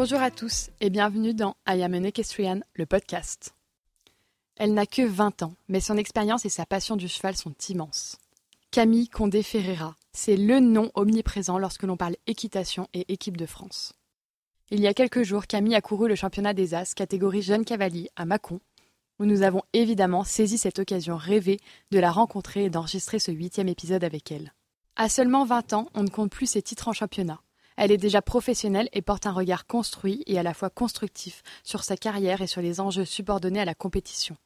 Bonjour à tous et bienvenue dans I Am an Equestrian, le podcast. Elle n'a que 20 ans, mais son expérience et sa passion du cheval sont immenses. Camille Condé Ferreira, c'est le nom omniprésent lorsque l'on parle équitation et équipe de France. Il y a quelques jours, Camille a couru le championnat des As, catégorie jeune cavalier, à Mâcon, où nous avons évidemment saisi cette occasion rêvée de la rencontrer et d'enregistrer ce huitième épisode avec elle. À seulement 20 ans, on ne compte plus ses titres en championnat. Elle est déjà professionnelle et porte un regard construit et à la fois constructif sur sa carrière et sur les enjeux subordonnés à la compétition.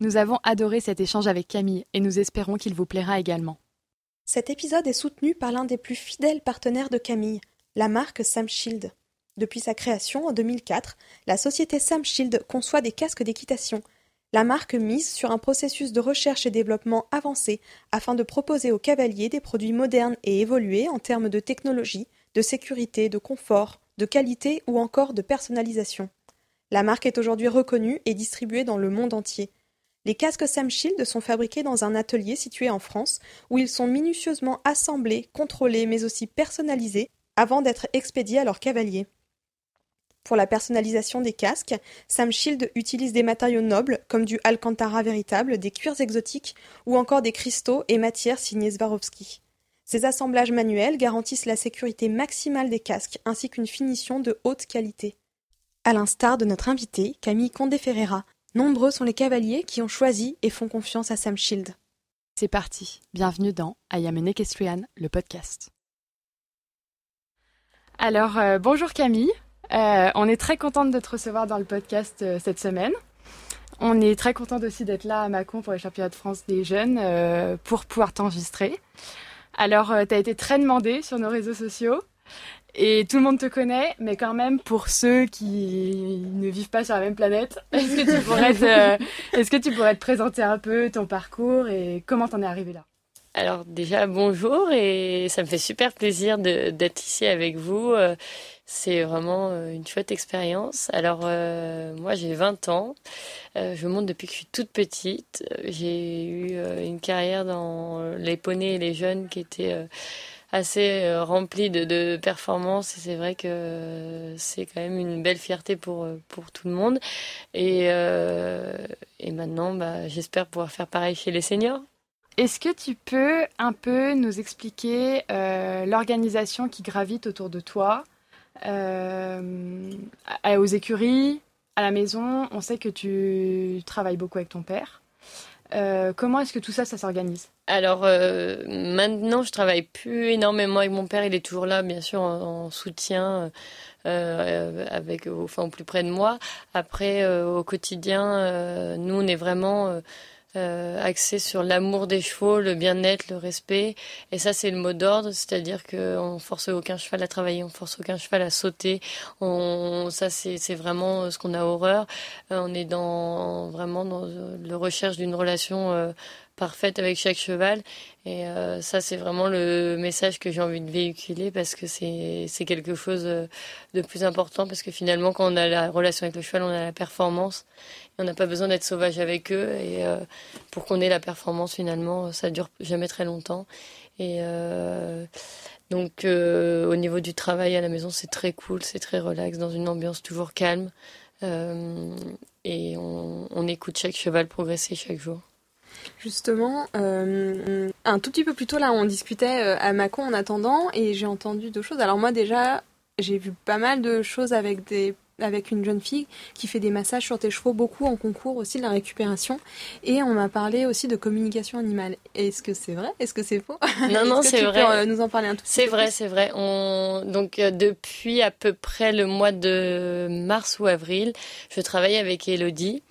Nous avons adoré cet échange avec Camille et nous espérons qu'il vous plaira également. Cet épisode est soutenu par l'un des plus fidèles partenaires de Camille, la marque Sam Shield. Depuis sa création en 2004, la société Sam Shield conçoit des casques d'équitation. La marque mise sur un processus de recherche et développement avancé afin de proposer aux cavaliers des produits modernes et évolués en termes de technologie, de sécurité, de confort, de qualité ou encore de personnalisation. La marque est aujourd'hui reconnue et distribuée dans le monde entier. Les casques Sam Shield sont fabriqués dans un atelier situé en France où ils sont minutieusement assemblés, contrôlés mais aussi personnalisés avant d'être expédiés à leurs cavaliers. Pour la personnalisation des casques, Sam Shield utilise des matériaux nobles comme du Alcantara véritable, des cuirs exotiques ou encore des cristaux et matières signées Swarovski. Ces assemblages manuels garantissent la sécurité maximale des casques ainsi qu'une finition de haute qualité. À l'instar de notre invité, Camille Condé Ferreira, nombreux sont les cavaliers qui ont choisi et font confiance à Sam Shield. C'est parti, bienvenue dans I Am an le podcast. Alors, euh, bonjour Camille, euh, on est très contente de te recevoir dans le podcast euh, cette semaine. On est très contente aussi d'être là à Macon pour les championnats de France des jeunes pour pouvoir t'enregistrer. Alors, tu as été très demandé sur nos réseaux sociaux. Et tout le monde te connaît, mais quand même, pour ceux qui ne vivent pas sur la même planète, est-ce que tu te, est-ce que tu pourrais te présenter un peu ton parcours et comment t'en es arrivé là? Alors déjà bonjour et ça me fait super plaisir d'être ici avec vous. C'est vraiment une chouette expérience. Alors euh, moi j'ai 20 ans, euh, je monte depuis que je suis toute petite. J'ai eu euh, une carrière dans les poneys et les jeunes qui était assez remplie de, de performances c'est vrai que c'est quand même une belle fierté pour, pour tout le monde. Et, et maintenant bah, j'espère pouvoir faire pareil chez les seniors. Est-ce que tu peux un peu nous expliquer euh, l'organisation qui gravite autour de toi euh, aux écuries, à la maison? On sait que tu travailles beaucoup avec ton père. Euh, comment est-ce que tout ça, ça s'organise? Alors maintenant, je travaille plus énormément avec mon père. Il est toujours là, bien sûr, en, soutien. avec enfin au plus près de moi après au quotidien nous on est vraiment euh, axé sur l'amour des chevaux, le bien-être, le respect. Et ça, c'est le mot d'ordre, c'est-à-dire qu'on force aucun cheval à travailler, on force aucun cheval à sauter. On, ça, c'est vraiment ce qu'on a horreur. Euh, on est dans vraiment dans le recherche d'une relation euh, parfaite avec chaque cheval. Et euh, ça, c'est vraiment le message que j'ai envie de véhiculer parce que c'est quelque chose de plus important parce que finalement, quand on a la relation avec le cheval, on a la performance on n'a pas besoin d'être sauvage avec eux. Et euh, pour qu'on ait la performance, finalement, ça dure jamais très longtemps. Et euh, donc, euh, au niveau du travail à la maison, c'est très cool, c'est très relax, dans une ambiance toujours calme. et on, écoute chaque cheval progresser chaque jour. Justement, un tout petit peu plus tôt là, on discutait à Macon en attendant et j'ai entendu deux choses. Alors moi déjà, j'ai vu pas mal de choses avec des avec une jeune fille qui fait des massages sur tes chevaux, beaucoup en concours aussi de la récupération. Et on m'a parlé aussi de communication animale. Est-ce que c'est vrai? Est-ce que c'est faux? Non, non, c'est vrai. Peux, euh, nous en parler un tout C'est vrai, c'est vrai. On... Donc euh, depuis à peu près le mois de mars ou avril, je travaille avec Elodie.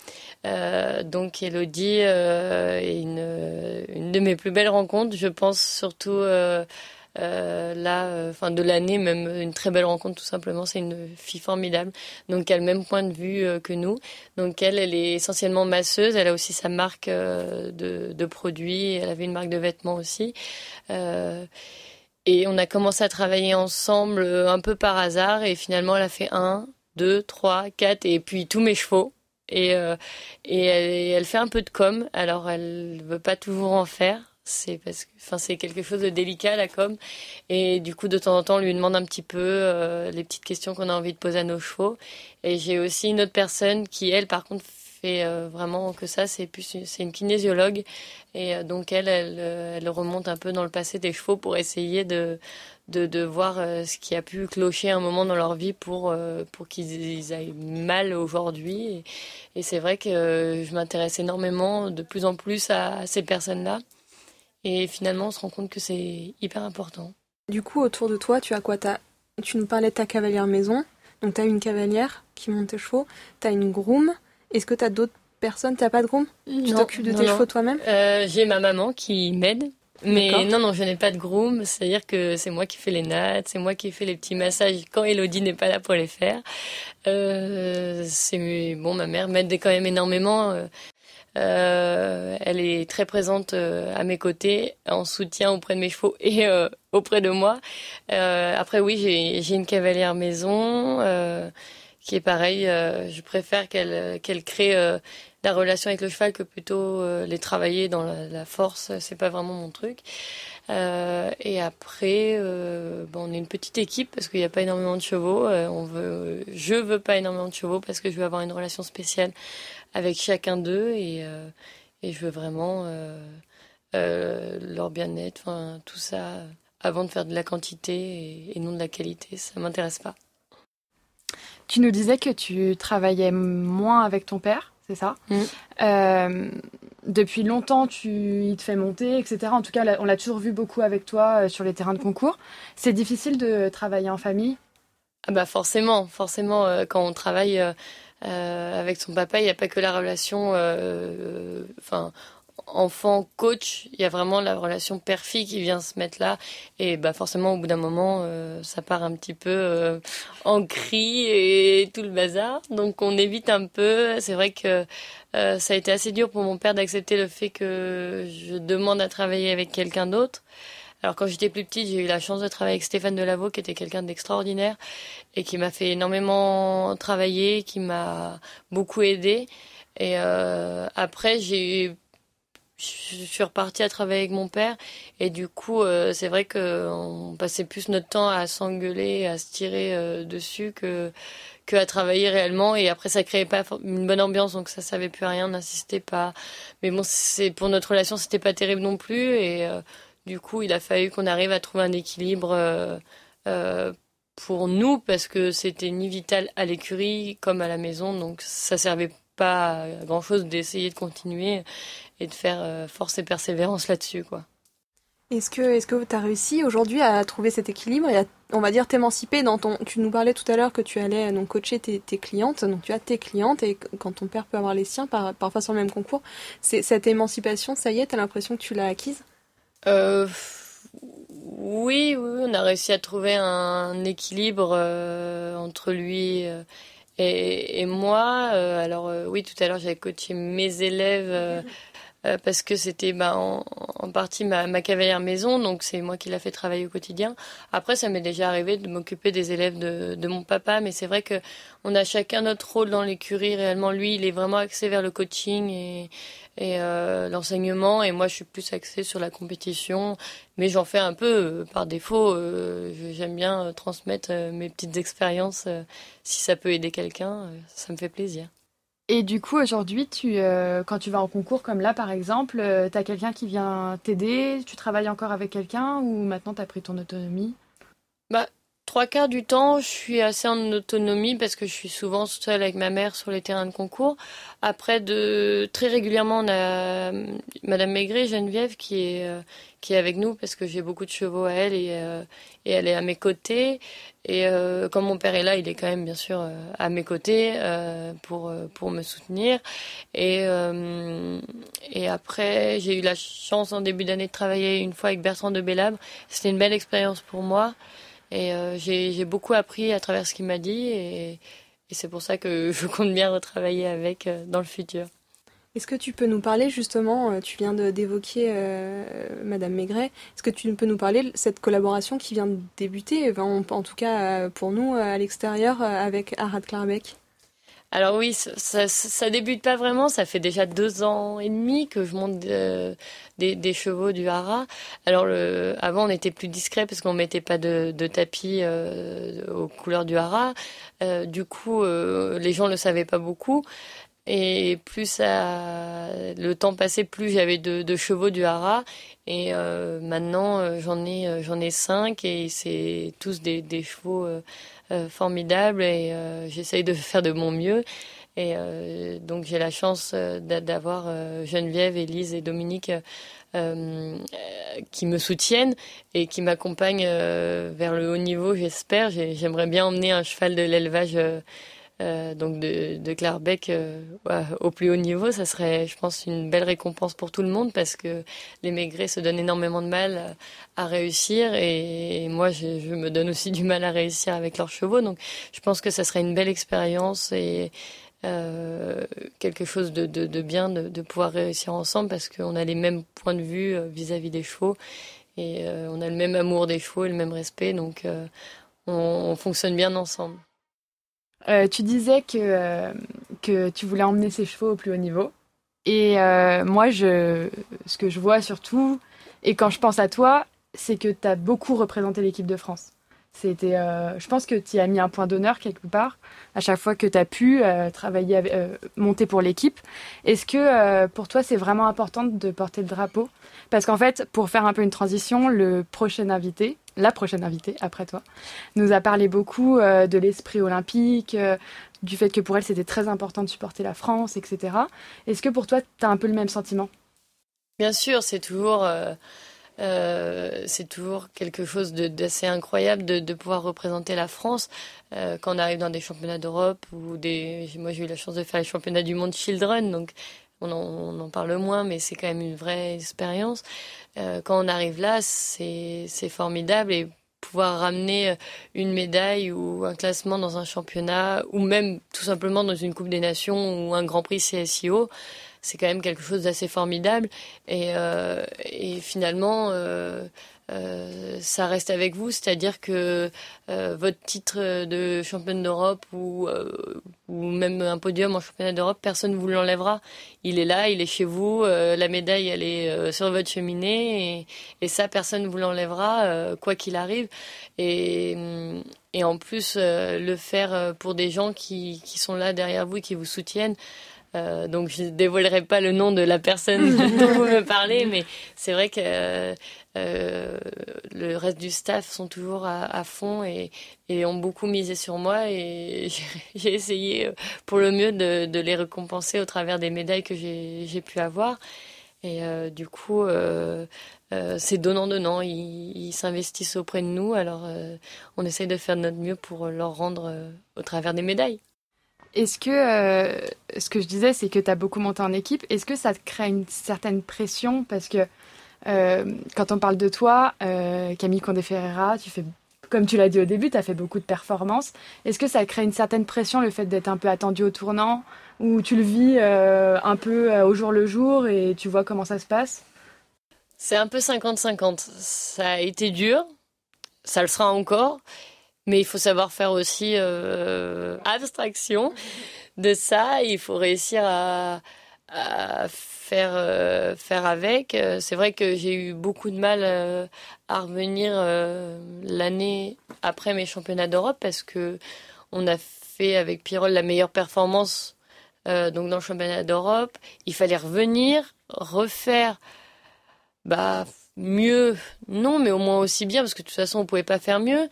Euh, donc Elodie est une, une de mes plus belles rencontres. Je pense surtout euh, euh, enfin de l'année, même une très belle rencontre tout simplement. C'est une fille formidable, donc elle a le même point de vue euh, que nous. Donc elle, elle est essentiellement masseuse. Elle a aussi sa marque de, produits. Elle avait une marque de vêtements aussi. et on a commencé à travailler ensemble un peu par hasard. Et finalement, elle a fait un, deux, trois, quatre, et puis tous mes chevaux. Et, elle, elle, fait un peu de com. Alors elle veut pas toujours en faire C'est parce que, enfin, c'est quelque chose de délicat la com, et du coup de temps en temps on lui demande un petit peu euh, les petites questions qu'on a envie de poser à nos chevaux. Et j'ai aussi une autre personne qui elle par contre fait euh, vraiment que ça, c'est plus c'est une kinésiologue et euh, donc elle, elle, elle remonte un peu dans le passé des chevaux pour essayer de de, de voir ce qui a pu clocher un moment dans leur vie pour pour qu'ils aillent mal aujourd'hui. Et, et c'est vrai que je m'intéresse énormément de plus en plus à ces personnes-là. Et finalement, on se rend compte que c'est hyper important. Du coup, autour de toi, tu as quoi? As... Tu nous parlais de ta cavalière maison. Donc, tu as une cavalière qui monte tes chevaux. Tu as une groom. Est-ce que tu as d'autres personnes? Tu n'as pas de groom? Tu t'occupes de tes chevaux toi-même? Euh, J'ai ma maman qui m'aide. Mais non, non, je n'ai pas de groom. C'est-à-dire que c'est moi qui fais les nattes, c'est moi qui fais les petits massages quand Elodie n'est pas là pour les faire. Euh, c'est bon, ma mère m'aide quand même énormément. Euh, euh, elle est très présente euh, à mes côtés, en soutien auprès de mes chevaux et euh, auprès de moi. après, oui, j'ai une cavalière maison qui est pareil. je préfère qu'elle qu'elle crée la relation avec le cheval que plutôt les travailler dans la, la force. C'est pas vraiment mon truc. et après, bon, on est une petite équipe parce qu'il n'y a pas énormément de chevaux. on veut, je veux pas énormément de chevaux parce que je veux avoir une relation spéciale avec chacun d'eux et, euh, et je veux vraiment euh, euh, leur bien-être, enfin tout ça, avant de faire de la quantité et, non de la qualité, ça m'intéresse pas. Tu nous disais que tu travaillais moins avec ton père, c'est ça? Mmh. Depuis longtemps, tu, il te fait monter, etc. En tout cas, on l'a toujours vu beaucoup avec toi sur les terrains de concours. C'est difficile de travailler en famille? Ah bah forcément, forcément, quand on travaille euh, avec son papa, il n'y a pas que la relation, euh, enfin, enfant-coach, il y a vraiment la relation père-fille qui vient se mettre là. Et bah forcément, au bout d'un moment, euh, ça part un petit peu en cri et tout le bazar. Donc on évite un peu. C'est vrai que ça a été assez dur pour mon père d'accepter le fait que je demande à travailler avec quelqu'un d'autre. Alors quand j'étais plus petite, j'ai eu la chance de travailler avec Stéphane Delaveau, qui était quelqu'un d'extraordinaire et qui m'a fait énormément travailler, qui m'a beaucoup aidé. Et euh, après, j'ai je suis repartie à travailler avec mon père. Et du coup euh, c'est vrai qu'on passait plus notre temps à s'engueuler à se tirer euh, dessus que que à travailler réellement. Et après ça créait pas une bonne ambiance donc ça savait plus rien on n'insistait pas. Mais bon c'est pour notre relation c'était pas terrible non plus. Et du coup, il a fallu qu'on arrive à trouver un équilibre euh, euh, pour nous parce que c'était ni vital à l'écurie comme à la maison, donc ça servait pas à grand chose d'essayer de continuer et de faire euh, force et persévérance là-dessus, quoi. Est-ce que est-ce que tu as réussi aujourd'hui à trouver cet équilibre et à, on va dire t'émanciper dans ton tu nous parlais tout à l'heure que tu allais donc coacher tes, clientes. Donc tu as tes clientes et quand ton père peut avoir les siens par, parfois sur le même concours cette émancipation ça y est tu as l'impression que tu l'as acquise? Euh, oui, oui, on a réussi à trouver un équilibre euh, entre lui euh, et, moi. Euh, alors oui, tout à l'heure j'avais coaché mes élèves parce que c'était bah, en, en, partie ma, ma, cavalière maison, donc c'est moi qui l'a fait travailler au quotidien. Après, ça m'est déjà arrivé de m'occuper des élèves de, de, mon papa, mais c'est vrai que on a chacun notre rôle dans l'écurie. Réellement, lui, il est vraiment axé vers le coaching et et euh, l'enseignement et moi je suis plus axée sur la compétition mais j'en fais un peu euh, par défaut euh, j'aime bien transmettre mes petites expériences si ça peut aider quelqu'un ça me fait plaisir et du coup aujourd'hui tu quand tu vas en concours comme là par exemple tu as quelqu'un qui vient t'aider tu travailles encore avec quelqu'un ou maintenant tu as pris ton autonomie? Bah trois quarts du temps, je suis assez en autonomie parce que je suis souvent seule avec ma mère sur les terrains de concours. Après, de très régulièrement, on a Madame Maigret, Geneviève, qui est euh, qui est avec nous parce que j'ai beaucoup de chevaux à elle et euh, et elle est à mes côtés. Et euh, comme mon père est là, il est quand même bien sûr à mes côtés pour pour me soutenir. Et et après, j'ai eu la chance en début d'année de travailler une fois avec Bertrand de Bellabre. C'était une belle expérience pour moi. Et euh, j'ai beaucoup appris à travers ce qu'il m'a dit et, c'est pour ça que je compte bien retravailler avec euh, dans le futur. Est-ce que tu peux nous parler justement, euh, tu viens d'évoquer Madame Maigret, est-ce que tu peux nous parler de cette collaboration qui vient de débuter, en, tout cas pour nous à l'extérieur avec Arad Clarbeck Alors oui, ça, ça, débute pas vraiment. Ça fait déjà deux ans et demi que je monte euh, des, chevaux du Hara. Alors le, avant, on était plus discret parce qu'on mettait pas de, tapis euh, aux couleurs du Hara. Euh, du coup, les gens le savaient pas beaucoup. Et plus ça, le temps passait, plus j'avais de, chevaux du Hara. Et maintenant, j'en ai, j'en ai cinq et c'est tous des, des chevaux formidable et euh, j'essaye de faire de mon mieux. Et euh, donc j'ai la chance d'avoir Geneviève, Élise et Dominique qui me soutiennent et qui m'accompagnent vers le haut niveau, j'espère. J'aimerais bien emmener un cheval de l'élevage euh, donc de, de Clarbeck euh, au plus haut niveau, ça serait, je pense, une belle récompense pour tout le monde parce que les maigrets se donnent énormément de mal à réussir et, moi, je, me donne aussi du mal à réussir avec leurs chevaux. Donc, je pense que ça serait une belle expérience et euh, quelque chose de, de, bien de, pouvoir réussir ensemble parce qu'on a les mêmes points de vue vis-à-vis des chevaux et on a le même amour des chevaux et le même respect. Donc, on fonctionne bien ensemble. Euh, tu disais que, euh, que tu voulais emmener ces chevaux au plus haut niveau. Et euh, moi, je, ce que je vois surtout, et quand je pense à toi, c'est que tu as beaucoup représenté l'équipe de France. C'était, je pense que tu as mis un point d'honneur quelque part à chaque fois que tu as pu travailler, monter pour l'équipe. Est-ce que pour toi c'est vraiment important de porter le drapeau? Parce qu'en fait, pour faire un peu une transition, le prochain invité, la prochaine invitée après toi, nous a parlé beaucoup euh, de l'esprit olympique, euh, du fait que pour elle c'était très important de supporter la France, etc. Est-ce que pour toi tu as un peu le même sentiment? Bien sûr, c'est toujours, euh, toujours quelque chose d'assez incroyable de, pouvoir représenter la France quand on arrive dans des championnats d'Europe ou des. Moi j'ai eu la chance de faire les championnats du monde Children, donc on en, parle moins, mais c'est quand même une vraie expérience. Euh, quand on arrive là, c'est formidable et pouvoir ramener euh, une médaille ou un classement dans un championnat ou même tout simplement dans une Coupe des Nations ou un Grand Prix CSIO, c'est quand même quelque chose d'assez formidable. Et, euh, finalement, ça reste avec vous, c'est-à-dire que euh, votre titre de championne d'Europe ou, euh, même un podium en championnat d'Europe, personne ne vous l'enlèvera. Il est là, il est chez vous, la médaille elle est sur votre cheminée et, ça personne ne vous l'enlèvera quoi qu'il arrive. Et, en plus le faire pour des gens qui, sont là derrière vous et qui vous soutiennent. Euh, donc je ne dévoilerai pas le nom de la personne dont vous me parlez, mais c'est vrai que euh, le reste du staff sont toujours à, fond et, ont beaucoup misé sur moi et j'ai essayé euh, pour le mieux de, les récompenser au travers des médailles que j'ai pu avoir. Et du coup, c'est donnant-donnant. Ils s'investissent auprès de nous, alors on essaye de faire de notre mieux pour leur rendre au travers des médailles. Est-ce que, euh, ce que je disais, c'est que tu as beaucoup monté en équipe. Est-ce que ça te crée une certaine pression? Parce que euh, quand on parle de toi, euh, Camille Condé-Ferreira, tu fais, comme tu l'as dit au début, tu as fait beaucoup de performances. Est-ce que ça crée une certaine pression, le fait d'être un peu attendu au tournant Ou tu le vis un peu au jour le jour et tu vois comment ça se passe? C'est un peu 50-50. Ça a été dur, ça le sera encore. Mais il faut savoir faire aussi euh, abstraction de ça. Il faut réussir à, à euh, faire avec. C'est vrai que j'ai eu beaucoup de mal euh, à revenir euh, l'année après mes championnats d'Europe parce que on a fait avec Pirol la meilleure performance donc dans le championnat d'Europe. Il fallait revenir, refaire bah mieux, non, mais au moins aussi bien parce que de toute façon on pouvait pas faire mieux.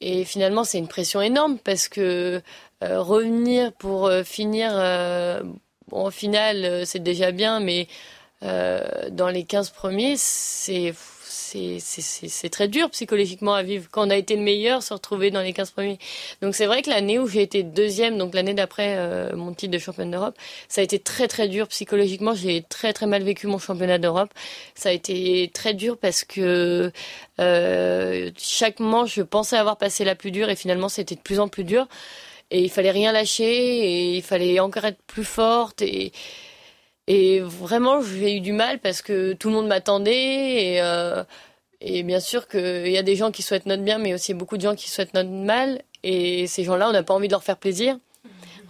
Et finalement, c'est une pression énorme parce que euh, revenir pour euh, finir, euh, bon, au final, c'est déjà bien, mais dans les 15 premiers, c'est c'est très dur psychologiquement à vivre. Quand on a été le meilleur, se retrouver dans les 15 premiers. Donc c'est vrai que l'année où j'ai été deuxième, donc l'année d'après euh, mon titre de championne d'Europe, ça a été très très dur psychologiquement. J'ai très très mal vécu mon championnat d'Europe. Ça a été très dur parce que euh, chaque manche, je pensais avoir passé la plus dure et finalement c'était de plus en plus dur. Et il fallait rien lâcher et il fallait encore être plus forte et et vraiment, j'ai eu du mal parce que tout le monde m'attendait et, euh, et bien sûr qu'il y a des gens qui souhaitent notre bien, mais aussi beaucoup de gens qui souhaitent notre mal. Et ces gens-là, on n'a pas envie de leur faire plaisir.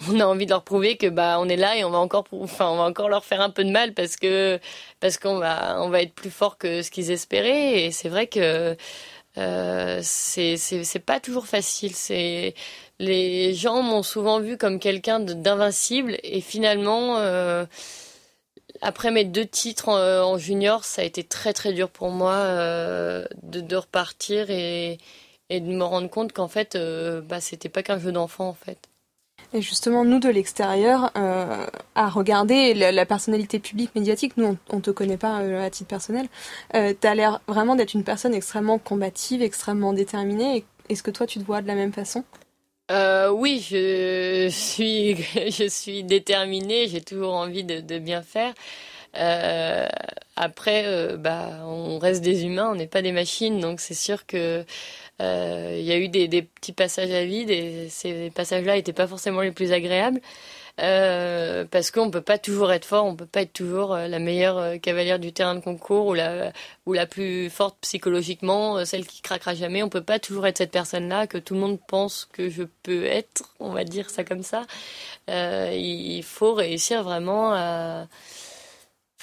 on a envie de leur prouver que bah on est là et on va encore, enfin on va encore leur faire un peu de mal parce que parce qu'on va on va être plus fort que ce qu'ils espéraient et c'est vrai que euh, c'est pas toujours facile. Les gens m'ont souvent vu comme quelqu'un d'invincible et finalement euh, après mes deux titres en, junior, ça a été très très dur pour moi euh, de, repartir et, de me rendre compte qu'en fait, bah, c'était pas qu'un jeu d'enfant en fait. Et justement, nous de l'extérieur, euh, à regarder la, personnalité publique médiatique, nous on, te connaît pas euh, à titre personnel, euh, tu as l'air vraiment d'être une personne extrêmement combative, extrêmement déterminée. Est-ce que toi tu te vois de la même façon? Oui, je suis, déterminée. J'ai toujours envie de, de bien faire. Après, bah, on reste des humains, on n'est pas des machines, donc c'est sûr que euh, il y a eu des, des, petits passages à vide et ces passages-là n'étaient pas forcément les plus agréables. Euh, parce qu'on peut pas toujours être fort, on peut pas être toujours euh, la meilleure euh, cavalière du terrain de concours ou la ou la plus forte psychologiquement, celle qui craquera jamais. On peut pas toujours être cette personne-là que tout le monde pense que je peux être, on va dire ça comme ça. il faut réussir vraiment à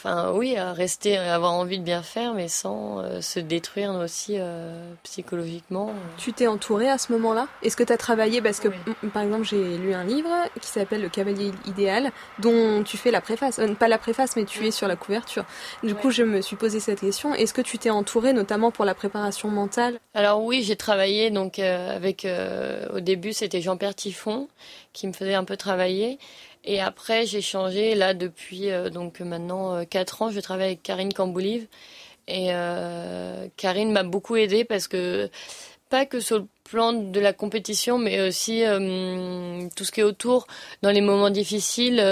Enfin, oui, à rester, à avoir envie de bien faire, mais sans euh, se détruire aussi euh, psychologiquement. Tu t'es entouré à ce moment-là? Est-ce que tu as travaillé? Parce que, par exemple, j'ai lu un livre qui s'appelle Le Cavalier idéal, dont tu fais la préface. Euh, pas la préface, mais tu es sur la couverture. Du coup, je me suis posé cette question. Est-ce que tu t'es entouré, notamment pour la préparation mentale? Alors oui, j'ai travaillé donc avec. au début, c'était Jean-Pierre Tiffon qui me faisait un peu travailler. Et après, j'ai changé. Là, depuis euh, donc maintenant euh, 4 ans, je travaille avec Karine Camboulive. Et euh, Karine m'a beaucoup aidée parce que, pas que sur le plan de la compétition, mais aussi euh, tout ce qui est autour, dans les moments difficiles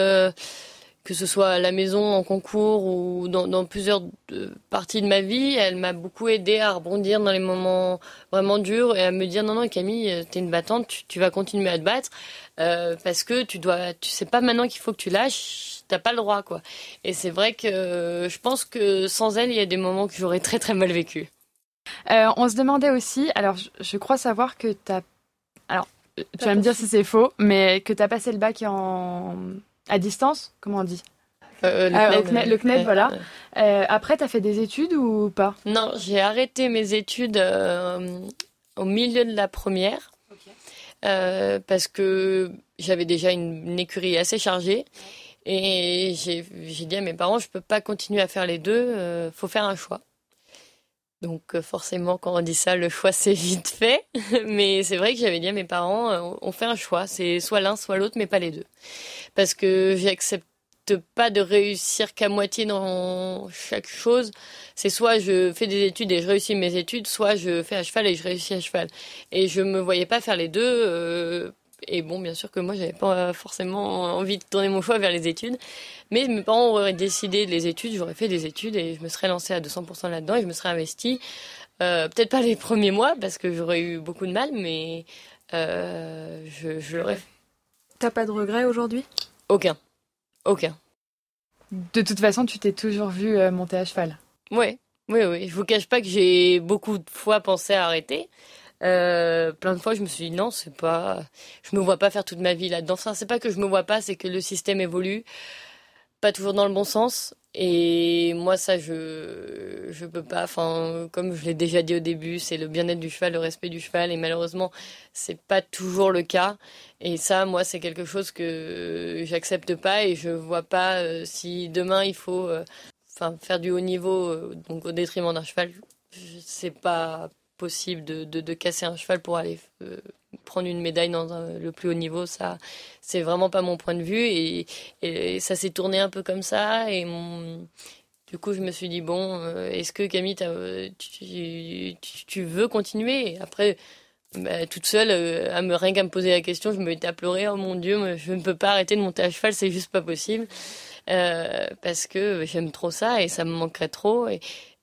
que ce soit à la maison, en concours ou dans, plusieurs parties de ma vie, elle m'a beaucoup aidé à rebondir dans les moments vraiment durs et à me dire non non Camille, t'es une battante, tu, vas continuer à te battre euh, parce que tu dois, tu sais pas maintenant qu'il faut que tu lâches, t'as pas le droit quoi. Et c'est vrai que euh, je pense que sans elle, il y a des moments que j'aurais très très mal vécu. Euh, on se demandait aussi, alors je, je crois savoir que t'as, alors tu vas me dire si c'est faux, mais que t'as passé le bac en à distance Comment on dit euh, le, ah, CNED, le, CNED, voilà. Euh, après, tu as fait des études ou pas Non, j'ai arrêté mes études euh, au milieu de la première. Okay. parce que j'avais déjà une, une, écurie assez chargée. Et j'ai dit à mes parents, je peux pas continuer à faire les deux, faut faire un choix. Donc forcément, quand on dit ça, le choix c'est vite fait. Mais c'est vrai que j'avais dit à mes parents, on fait un choix, c'est soit l'un, soit l'autre, mais pas les deux parce que j'accepte pas de réussir qu'à moitié dans chaque chose. C'est soit je fais des études et je réussis mes études, soit je fais à cheval et je réussis à cheval. Et je me voyais pas faire les deux. Euh, et bon, bien sûr que moi, j'avais pas forcément envie de tourner mon choix vers les études. Mais mes parents auraient décidé de les études, j'aurais fait des études et je me serais lancée à 200% là-dedans et je me serais investie. Euh, Peut-être pas les premiers mois parce que j'aurais eu beaucoup de mal, mais euh, je, je l'aurais fait. T'as pas de regrets aujourd'hui? Aucun. Aucun. De toute façon, tu t'es toujours vu euh, monter à cheval. Oui, oui, oui. Je vous cache pas que j'ai beaucoup de fois pensé à arrêter. Euh, plein de fois, je me suis dit non, c'est pas. Je me vois pas faire toute ma vie là-dedans. Enfin, c'est pas que je me vois pas, c'est que le système évolue, pas toujours dans le bon sens. Et moi, ça, je je peux pas. Enfin, comme je l'ai déjà dit au début, c'est le bien-être du cheval, le respect du cheval, et malheureusement, c'est pas toujours le cas. Et ça, moi, c'est quelque chose que j'accepte pas, et je vois pas euh, si demain il faut, euh, enfin, faire du haut niveau, donc au détriment d'un cheval. C'est pas possible de, casser un cheval pour aller euh, prendre une médaille dans le plus haut niveau. Ça, c'est vraiment pas mon point de vue. Et, ça s'est tourné un peu comme ça. Et du coup, je me suis dit, bon, euh, est-ce que Camille, tu, tu, tu, veux continuer? Après, bah, toute seule, euh, à me rien qu'à me poser la question, je me mettais à pleurer. Oh mon Dieu, je ne peux pas arrêter de monter à cheval, c'est juste pas possible. Euh, parce que j'aime trop ça et ça me manquerait trop.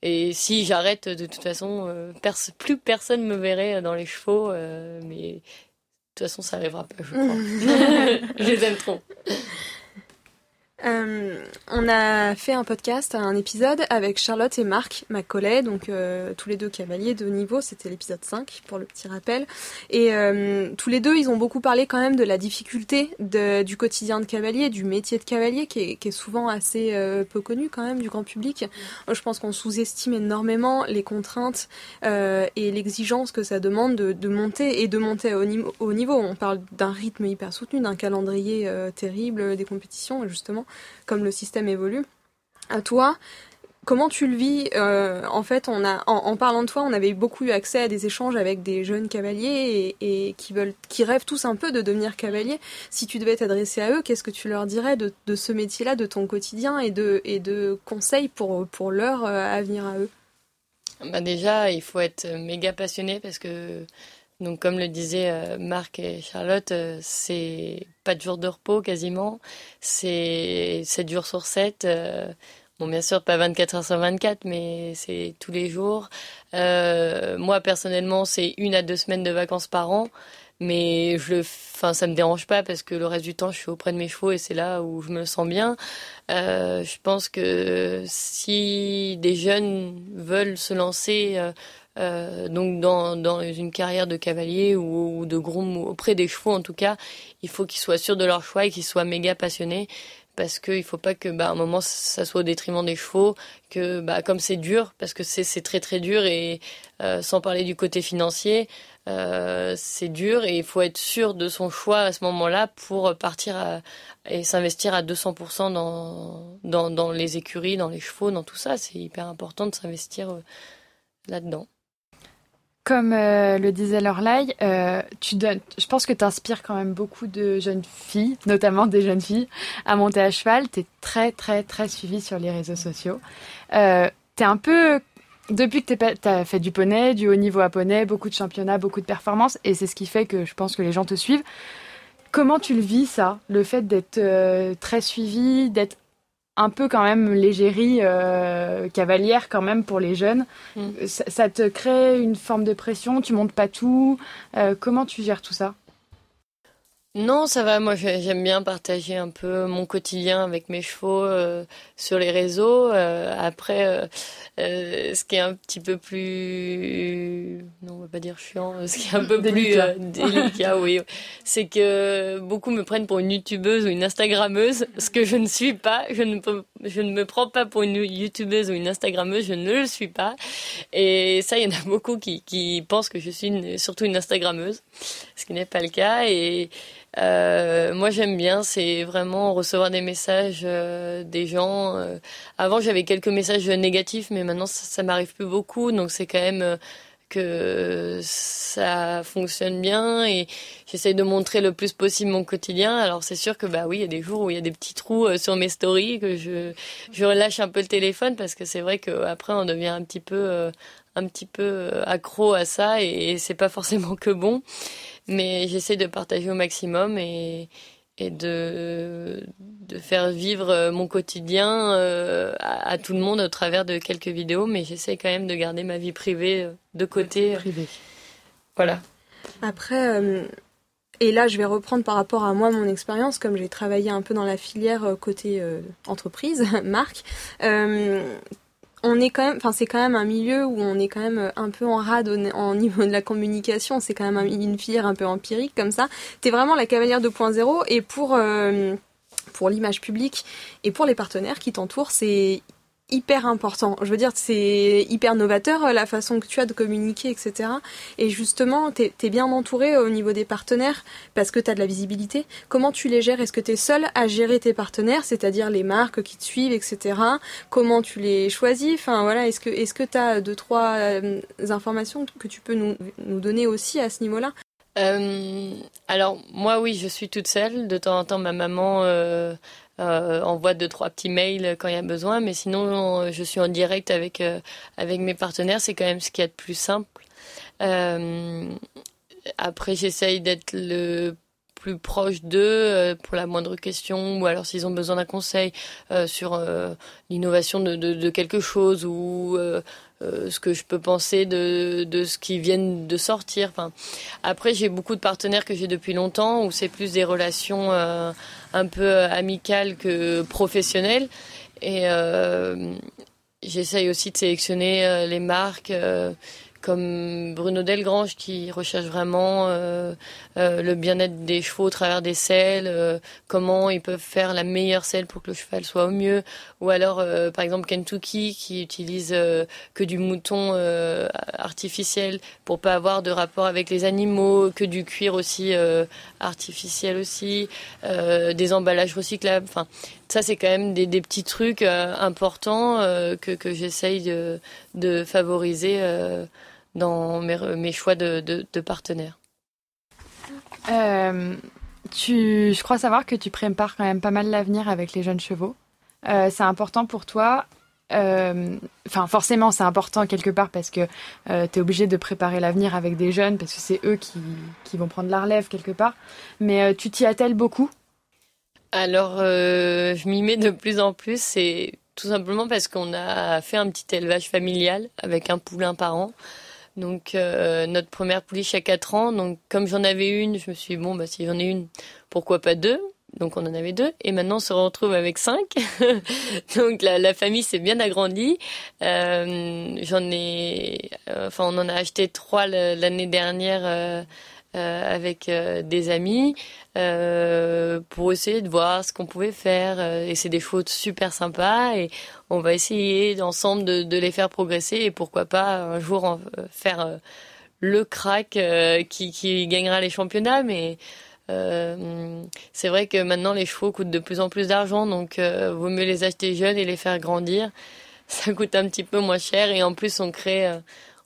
Et si j'arrête, de toute façon, euh, pers plus personne me verrait dans les chevaux. Euh, mais de toute façon, ça arrivera pas, je crois. je les aime trop. Euh, on a fait un podcast, un épisode avec Charlotte et Marc, ma collègue, donc euh, tous les deux cavaliers de niveau, c'était l'épisode 5 pour le petit rappel. Et euh, tous les deux, ils ont beaucoup parlé quand même de la difficulté du quotidien de cavalier, du métier de cavalier qui est, souvent assez peu connu quand même du grand public. Je pense qu'on sous-estime énormément les contraintes et l'exigence que ça demande de, monter et de monter au niveau. On parle d'un rythme hyper soutenu, d'un calendrier terrible, des compétitions justement comme le système évolue. À toi, comment tu le vis euh, En fait, on en, parlant de toi, on avait beaucoup eu accès à des échanges avec des jeunes cavaliers et, qui veulent, qui rêvent tous un peu de devenir cavalier. Si tu devais t'adresser à eux, qu'est-ce que tu leur dirais de, ce métier-là, de ton quotidien et de, et de conseils pour, pour leur euh, avenir à eux? Bah déjà, il faut être méga passionné parce que donc, comme le disaient euh, Marc et Charlotte, euh, c'est pas de jour de repos quasiment. C'est 7 jours sur 7. Euh, bon, bien sûr, pas 24 heures sur 24, mais c'est tous les jours. moi, personnellement, c'est une à deux semaines de vacances par an. Mais je le, enfin, ça me dérange pas parce que le reste du temps, je suis auprès de mes chevaux et c'est là où je me sens bien. je pense que si des jeunes veulent se lancer euh, donc dans, une carrière de cavalier ou, de groom auprès des chevaux en tout cas, il faut qu'ils soient sûrs de leur choix et qu'ils soient méga passionnés parce qu'il faut pas que bah, un moment ça soit au détriment des chevaux, que bah, comme c'est dur, parce que c'est très très dur et euh, sans parler du côté financier, euh, c'est dur et il faut être sûr de son choix à ce moment-là pour partir et s'investir à 200% dans, dans, dans les écuries, dans les chevaux, dans tout ça. C'est hyper important de s'investir là-dedans. Comme euh, le disait Lorlaï, euh, je pense que tu inspires quand même beaucoup de jeunes filles, notamment des jeunes filles, à monter à cheval. Tu es très, très, très suivie sur les réseaux sociaux. Euh, tu es un peu. Depuis que tu as fait du poney, du haut niveau à poney, beaucoup de championnats, beaucoup de performances, et c'est ce qui fait que je pense que les gens te suivent. Comment tu le vis, ça? Le fait d'être euh, très suivi, d'être un peu quand même l'égérie euh, cavalière quand même pour les jeunes. Mm. Ça, te crée une forme de pression, tu montes pas tout. Euh, comment tu gères tout ça? Non, ça va. Moi, j'aime bien partager un peu mon quotidien avec mes chevaux euh, sur les réseaux. Euh, après, euh, ce qui est un petit peu plus, non, on va pas dire chiant, ce qui est un peu plus délicat, oui, c'est que beaucoup me prennent pour une youtubeuse ou une instagrammeuse, ce que je ne suis pas. Je ne, je ne me prends pas pour une youtubeuse ou une instagrammeuse. Je ne le suis pas. Et ça, il y en a beaucoup qui, qui pensent que je suis surtout une instagrammeuse, ce qui n'est pas le cas. Et euh, moi, j'aime bien, c'est vraiment recevoir des messages euh, des gens. Euh, avant, j'avais quelques messages négatifs, mais maintenant, ça, ça m'arrive plus beaucoup. Donc, c'est quand même que ça fonctionne bien et j'essaye de montrer le plus possible mon quotidien. Alors c'est sûr que bah oui, il y a des jours où il y a des petits trous sur mes stories que je je relâche un peu le téléphone parce que c'est vrai que après on devient un petit peu un petit peu accro à ça et c'est pas forcément que bon mais j'essaie de partager au maximum et, et de, de faire vivre mon quotidien euh, à, tout le monde au travers de quelques vidéos, mais j'essaie quand même de garder ma vie privée euh, de côté. Privée. Voilà. Après, euh, et là je vais reprendre par rapport à moi mon expérience, comme j'ai travaillé un peu dans la filière côté entreprise, marque on est quand même, enfin c'est quand même un milieu où on est quand même un peu en rade au, niveau de la communication. C'est quand même une filière un peu empirique comme ça. T'es vraiment la cavalière 2.0 et pour euh, pour l'image publique et pour les partenaires qui t'entourent, c'est hyper important. Je veux dire, c'est hyper novateur euh, la façon que tu as de communiquer, etc. Et justement, tu es, bien entouré au niveau des partenaires parce que tu as de la visibilité. Comment tu les gères? Est-ce que tu es seul à gérer tes partenaires, c'est-à-dire les marques qui te suivent, etc. Comment tu les choisis? Enfin voilà, est-ce que que tu as deux trois euh, informations que tu peux nous, donner aussi à ce niveau-là? Euh, alors moi oui, je suis toute seule. De temps en temps, ma maman euh, euh, envoie deux trois petits mails quand il y a besoin, mais sinon je suis en direct avec euh, avec mes partenaires. C'est quand même ce qu'il y a de plus simple. Euh, après, j'essaye d'être le plus proche d'eux pour la moindre question ou alors s'ils ont besoin d'un conseil sur l'innovation de, quelque chose ou euh, ce que je peux penser de, de ce qui viennent de sortir. Enfin, après, j'ai beaucoup de partenaires que j'ai depuis longtemps où c'est plus des relations euh, un peu amicales que professionnelles. Et euh, j'essaye aussi de sélectionner les marques comme Bruno Delgrange qui recherche vraiment euh, euh, le bien-être des chevaux au travers des selles, euh, comment ils peuvent faire la meilleure selle pour que le cheval soit au mieux, ou alors par exemple Kentucky qui utilise que du mouton artificiel pour pas avoir de rapport avec les animaux, que du cuir aussi artificiel aussi, des emballages recyclables, enfin ça c'est quand même des, des petits trucs importants que, que j'essaye de, de favoriser dans mes, mes choix de, de, partenaires. Euh, tu, je crois savoir que tu prépares quand même pas mal l'avenir avec les jeunes chevaux. Euh, c'est important pour toi. Euh, enfin, forcément, c'est important quelque part parce que tu es obligé de préparer l'avenir avec des jeunes parce que c'est eux qui, qui, vont prendre la relève quelque part. Mais tu t'y attelles beaucoup? Alors, je m'y mets de plus en plus. C'est tout simplement parce qu'on a fait un petit élevage familial avec un poulain par an. Donc euh, notre première pouliche à 4 ans. Donc comme j'en avais une, je me suis dit, bon bah si j'en ai une, pourquoi pas deux? Donc on en avait deux et maintenant on se retrouve avec cinq. donc la, la famille s'est bien agrandie. Euh, J'en ai, euh, enfin on en a acheté trois l'année dernière euh, avec euh, des amis euh, pour essayer de voir ce qu'on pouvait faire. et c'est des choses super sympas et on va essayer ensemble de, les faire progresser et pourquoi pas un jour faire le crack qui, qui gagnera les championnats. Mais c'est vrai que maintenant les chevaux coûtent de plus en plus d'argent, donc vaut mieux les acheter jeunes et les faire grandir. Ça coûte un petit peu moins cher et en plus on crée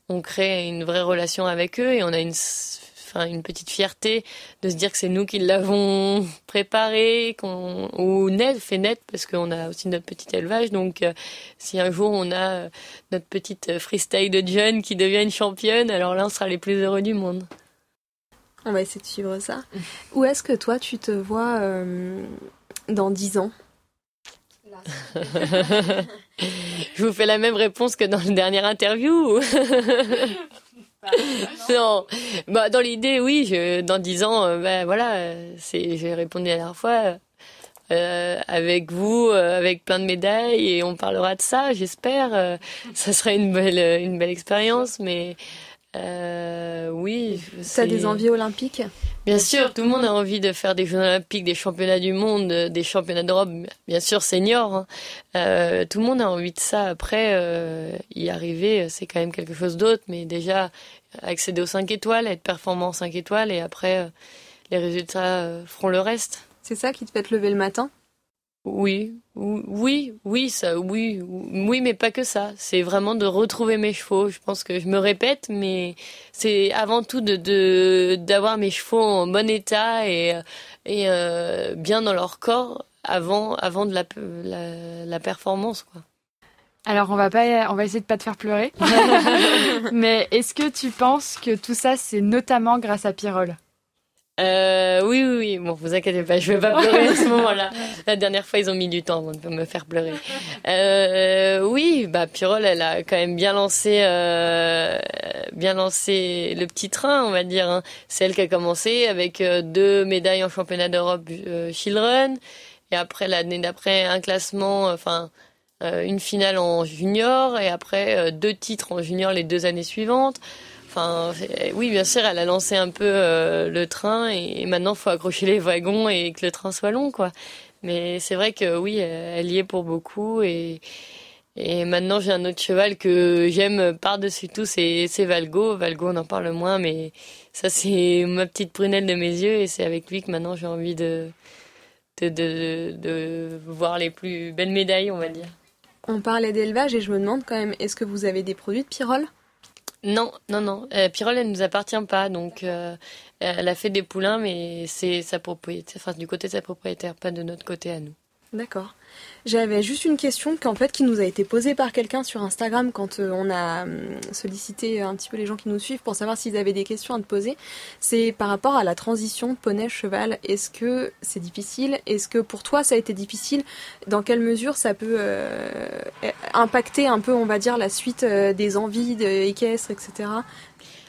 on crée une vraie relation avec eux et on a une une petite fierté de se dire que c'est nous qui l'avons préparé, qu'on ou net fait net parce qu'on a aussi notre petit élevage. Donc euh, si un jour on a euh, notre petite freestyle de John qui devient une championne, alors là on sera les plus heureux du monde. On va essayer de suivre ça. Où est-ce que toi tu te vois euh, dans dix ans? Je vous fais la même réponse que dans la dernière interview. non, bah, dans l'idée, oui, je, dans dix ans, euh, ben voilà, c'est, j'ai répondu la dernière fois, euh, avec vous, euh, avec plein de médailles, et on parlera de ça, j'espère. ça sera une belle, une belle expérience, mais euh, oui. T'as des envies olympiques Bien sûr, tout le monde a envie de faire des Jeux olympiques, des championnats du monde, des championnats d'Europe, bien sûr seniors. Hein. Euh, tout le monde a envie de ça. Après, euh, y arriver, c'est quand même quelque chose d'autre. Mais déjà, accéder aux 5 étoiles, être performant 5 étoiles, et après, euh, les résultats euh, feront le reste. C'est ça qui te fait te lever le matin oui, oui, oui, ça, oui, oui, mais pas que ça. C'est vraiment de retrouver mes chevaux. Je pense que je me répète, mais c'est avant tout de d'avoir mes chevaux en bon état et et euh, bien dans leur corps avant avant de la la, la performance, quoi. Alors on va pas, on va essayer de pas te faire pleurer. mais est-ce que tu penses que tout ça c'est notamment grâce à Pyrrhol euh, oui, oui, oui. Bon, vous inquiétez pas, je vais pas pleurer à ce moment-là. La dernière fois, ils ont mis du temps avant de me faire pleurer. Euh, oui, bah Pyrol, elle a quand même bien lancé, euh, bien lancé le petit train, on va dire. Hein. C'est elle qui a commencé avec euh, deux médailles en championnat d'Europe euh, Children, et après l'année d'après un classement, enfin une finale en junior, et après deux titres en junior les deux années suivantes. Enfin, oui, bien sûr, elle a lancé un peu euh, le train et maintenant, faut accrocher les wagons et que le train soit long, quoi. Mais c'est vrai que oui, elle y est pour beaucoup et et maintenant j'ai un autre cheval que j'aime par-dessus tout, c'est Valgo. Valgo, on en parle moins, mais ça c'est ma petite prunelle de mes yeux et c'est avec lui que maintenant j'ai envie de de, de voir les plus belles médailles, on va dire. On parlait d'élevage et je me demande quand même, est-ce que vous avez des produits de Pyrrole? Non, non, non. Euh, Pyrrole, elle nous appartient pas. Donc, euh, elle a fait des poulains, mais c'est sa propriété, enfin, du côté de sa propriétaire, pas de notre côté à nous. D'accord. J'avais juste une question qu'en fait qui nous a été posée par quelqu'un sur Instagram quand euh, on a hum, sollicité un petit peu les gens qui nous suivent pour savoir s'ils avaient des questions à te poser. C'est par rapport à la transition poney-cheval. Est-ce que c'est difficile? Est-ce que pour toi ça a été difficile? Dans quelle mesure ça peut euh, impacter un peu, on va dire, la suite euh, des envies de équestre, etc.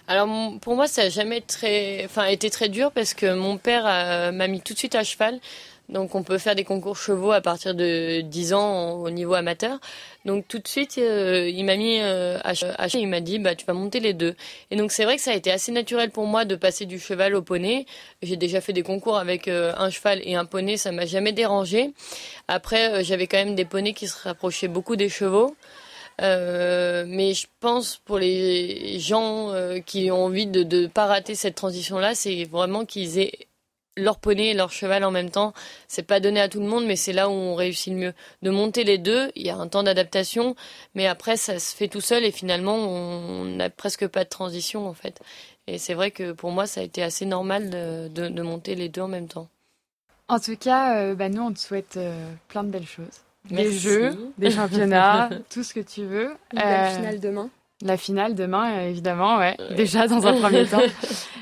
Alors pour moi, ça a jamais été très dur parce que mon père m'a mis tout de suite à cheval. Donc on peut faire des concours chevaux à partir de 10 ans au niveau amateur. Donc tout de suite, euh, il m'a mis euh, à. Il m'a dit, bah tu vas monter les deux. Et donc c'est vrai que ça a été assez naturel pour moi de passer du cheval au poney. J'ai déjà fait des concours avec un cheval et un poney, ça m'a jamais dérangé. Après, j'avais quand même des poneys qui se rapprochaient beaucoup des chevaux. Euh, mais je pense pour les gens euh, qui ont envie de ne pas rater cette transition-là, c'est vraiment qu'ils aient leur poney et leur cheval en même temps. C'est pas donné à tout le monde, mais c'est là où on réussit le mieux. De monter les deux, il y a un temps d'adaptation, mais après ça se fait tout seul et finalement on n'a presque pas de transition en fait. Et c'est vrai que pour moi ça a été assez normal de, de, monter les deux en même temps. En tout cas, euh, bah nous on te souhaite plein de belles choses des jeux, des championnats, tout ce que tu veux. La euh, finale demain. La finale demain, euh, évidemment, ouais. Déjà dans un premier temps.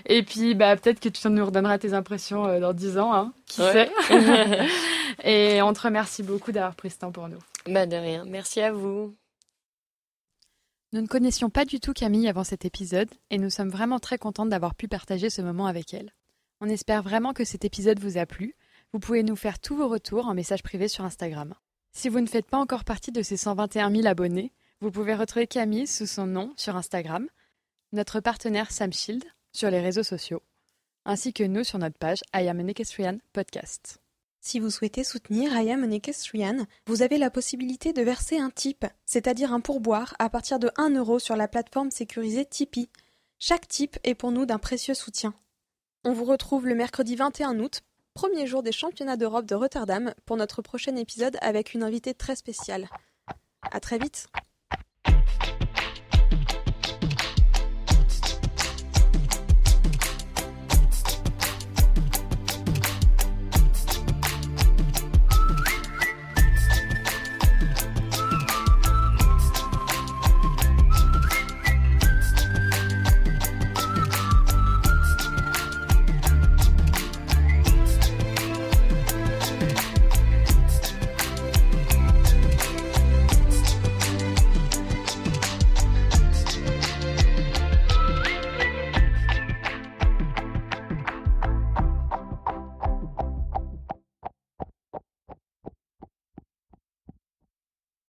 Et puis, bah, peut-être que tu nous redonneras tes impressions euh, dans 10 ans, hein, qui sait. Et on te remercie beaucoup d'avoir pris ce temps pour nous. Bah, de rien. Merci à vous. Nous ne connaissions pas du tout Camille avant cet épisode et nous sommes vraiment très contentes d'avoir pu partager ce moment avec elle. On espère vraiment que cet épisode vous a plu. Vous pouvez nous faire tous vos retours en message privé sur Instagram. Si vous ne faites pas encore partie de ces 121 000 abonnés, vous pouvez retrouver Camille sous son nom sur Instagram, notre partenaire Sam Shield sur les réseaux sociaux, ainsi que nous sur notre page I Am an Equestrian Podcast. Si vous souhaitez soutenir I Am an Equestrian, vous avez la possibilité de verser un tip, c'est-à-dire un pourboire, à partir de 1 euro sur la plateforme sécurisée Tipeee. Chaque tip est pour nous d'un précieux soutien. On vous retrouve le mercredi 21 août premier jour des championnats d'Europe de Rotterdam pour notre prochain épisode avec une invitée très spéciale. À très vite!